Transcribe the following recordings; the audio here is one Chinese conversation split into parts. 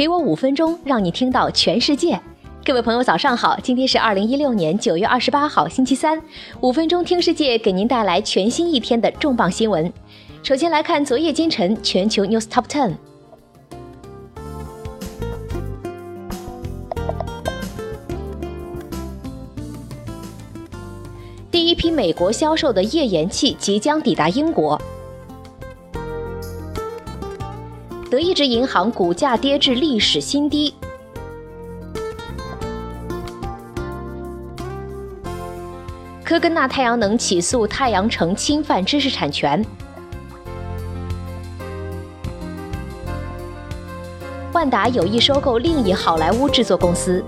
给我五分钟，让你听到全世界。各位朋友，早上好！今天是二零一六年九月二十八号，星期三。五分钟听世界，给您带来全新一天的重磅新闻。首先来看昨夜今晨全球 news top ten。第一批美国销售的页岩气即将抵达英国。德意志银行股价跌至历史新低。科根纳太阳能起诉太阳城侵犯知识产权。万达有意收购另一好莱坞制作公司。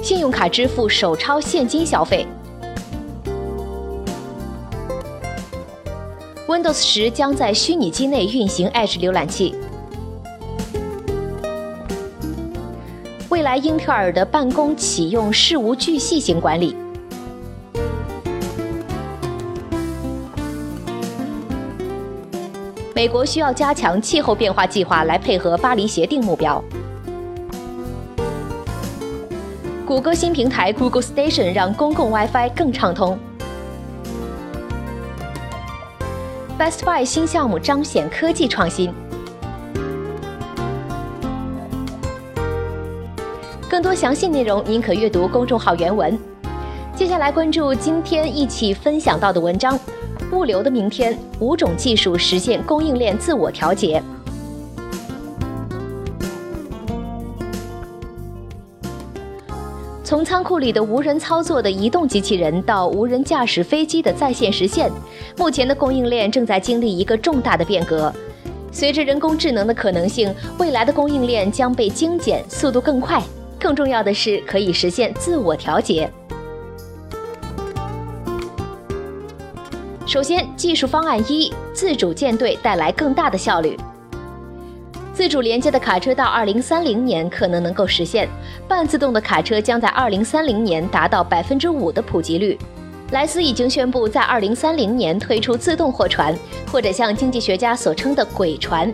信用卡支付首超现金消费。Windows 十将在虚拟机内运行 Edge 浏览器。未来英特尔的办公启用事无巨细型管理。美国需要加强气候变化计划来配合巴黎协定目标。谷歌新平台 Google Station 让公共 WiFi 更畅通。Best Buy 新项目彰显科技创新。更多详细内容，您可阅读公众号原文。接下来关注今天一起分享到的文章：物流的明天，五种技术实现供应链自我调节。从仓库里的无人操作的移动机器人到无人驾驶飞机的在线实现，目前的供应链正在经历一个重大的变革。随着人工智能的可能性，未来的供应链将被精简，速度更快。更重要的是，可以实现自我调节。首先，技术方案一：自主舰队带来更大的效率。自主连接的卡车到二零三零年可能能够实现，半自动的卡车将在二零三零年达到百分之五的普及率。莱斯已经宣布在二零三零年推出自动货船，或者像经济学家所称的“鬼船”。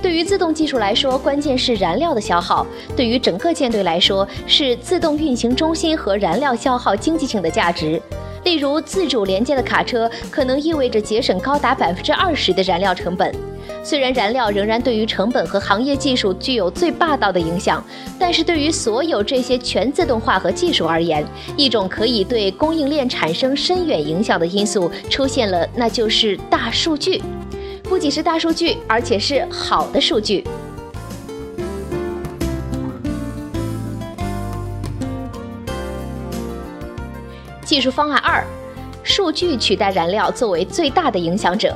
对于自动技术来说，关键是燃料的消耗；对于整个舰队来说，是自动运行中心和燃料消耗经济性的价值。例如，自主连接的卡车可能意味着节省高达百分之二十的燃料成本。虽然燃料仍然对于成本和行业技术具有最霸道的影响，但是对于所有这些全自动化和技术而言，一种可以对供应链产生深远影响的因素出现了，那就是大数据。不仅是大数据，而且是好的数据。技术方案二：数据取代燃料作为最大的影响者。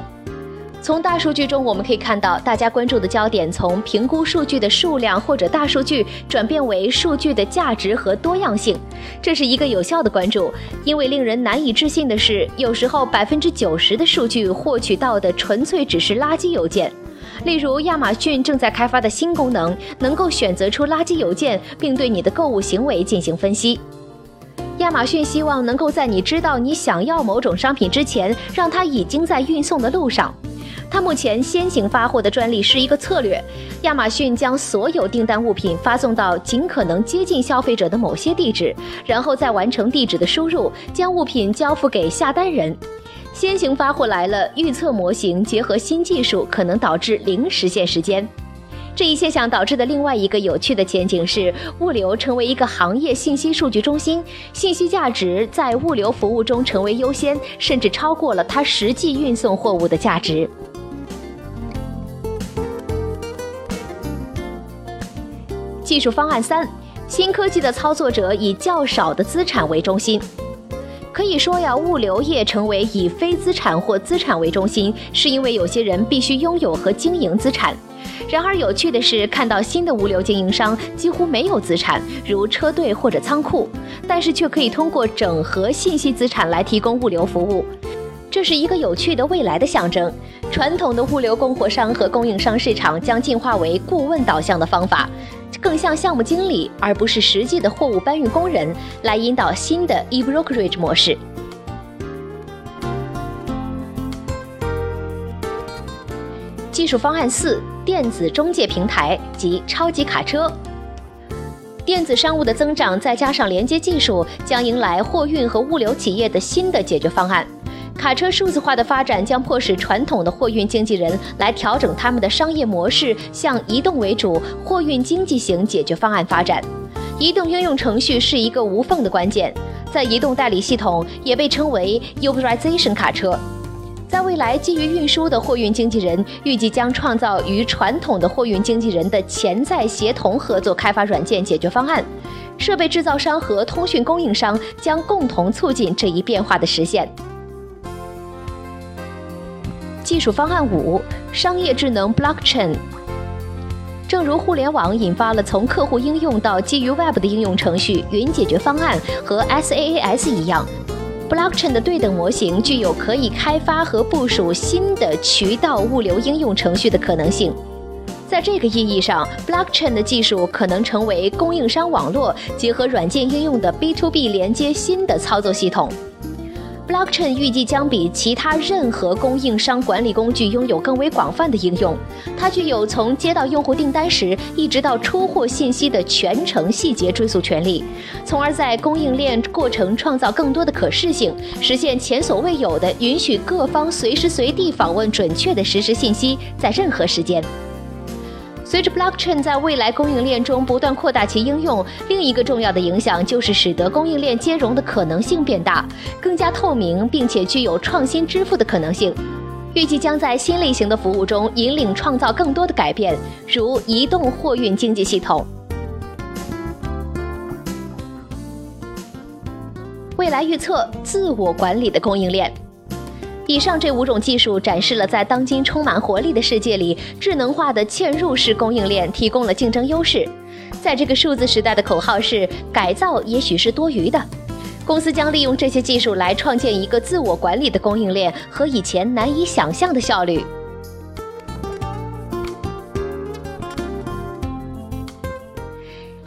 从大数据中，我们可以看到，大家关注的焦点从评估数据的数量或者大数据转变为数据的价值和多样性。这是一个有效的关注，因为令人难以置信的是，有时候百分之九十的数据获取到的纯粹只是垃圾邮件。例如，亚马逊正在开发的新功能，能够选择出垃圾邮件，并对你的购物行为进行分析。亚马逊希望能够在你知道你想要某种商品之前，让它已经在运送的路上。它目前先行发货的专利是一个策略。亚马逊将所有订单物品发送到尽可能接近消费者的某些地址，然后再完成地址的输入，将物品交付给下单人。先行发货来了，预测模型结合新技术，可能导致零实现时间。这一现象导致的另外一个有趣的前景是，物流成为一个行业信息数据中心，信息价值在物流服务中成为优先，甚至超过了它实际运送货物的价值。技术方案三：新科技的操作者以较少的资产为中心。可以说呀，物流业成为以非资产或资产为中心，是因为有些人必须拥有和经营资产。然而有趣的是，看到新的物流经营商几乎没有资产，如车队或者仓库，但是却可以通过整合信息资产来提供物流服务。这是一个有趣的未来的象征。传统的物流供货商和供应商市场将进化为顾问导向的方法。更像项目经理，而不是实际的货物搬运工人，来引导新的 e-brokerage 模式。技术方案四：电子中介平台及超级卡车。电子商务的增长，再加上连接技术，将迎来货运和物流企业的新的解决方案。卡车数字化的发展将迫使传统的货运经纪人来调整他们的商业模式，向移动为主、货运经济型解决方案发展。移动应用程序是一个无缝的关键，在移动代理系统也被称为 Uberization 卡车。在未来，基于运输的货运经纪人预计将创造与传统的货运经纪人的潜在协同合作，开发软件解决方案。设备制造商和通讯供应商将共同促进这一变化的实现。技术方案五：商业智能 Blockchain。正如互联网引发了从客户应用到基于 Web 的应用程序、云解决方案和 SaaS 一样，Blockchain 的对等模型具有可以开发和部署新的渠道物流应用程序的可能性。在这个意义上，Blockchain 的技术可能成为供应商网络结合软件应用的 B to B 连接新的操作系统。Blockchain 预计将比其他任何供应商管理工具拥有更为广泛的应用。它具有从接到用户订单时一直到出货信息的全程细节追溯权利，从而在供应链过程创造更多的可视性，实现前所未有的允许各方随时随地访问准确的实时信息，在任何时间。随着 blockchain 在未来供应链中不断扩大其应用，另一个重要的影响就是使得供应链兼容的可能性变大，更加透明，并且具有创新支付的可能性。预计将在新类型的服务中引领创造更多的改变，如移动货运经济系统。未来预测：自我管理的供应链。以上这五种技术展示了，在当今充满活力的世界里，智能化的嵌入式供应链提供了竞争优势。在这个数字时代的口号是“改造也许是多余的”，公司将利用这些技术来创建一个自我管理的供应链和以前难以想象的效率。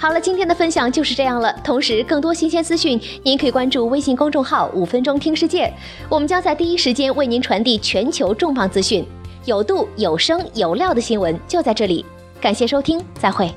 好了，今天的分享就是这样了。同时，更多新鲜资讯，您可以关注微信公众号“五分钟听世界”，我们将在第一时间为您传递全球重磅资讯，有度、有声、有料的新闻就在这里。感谢收听，再会。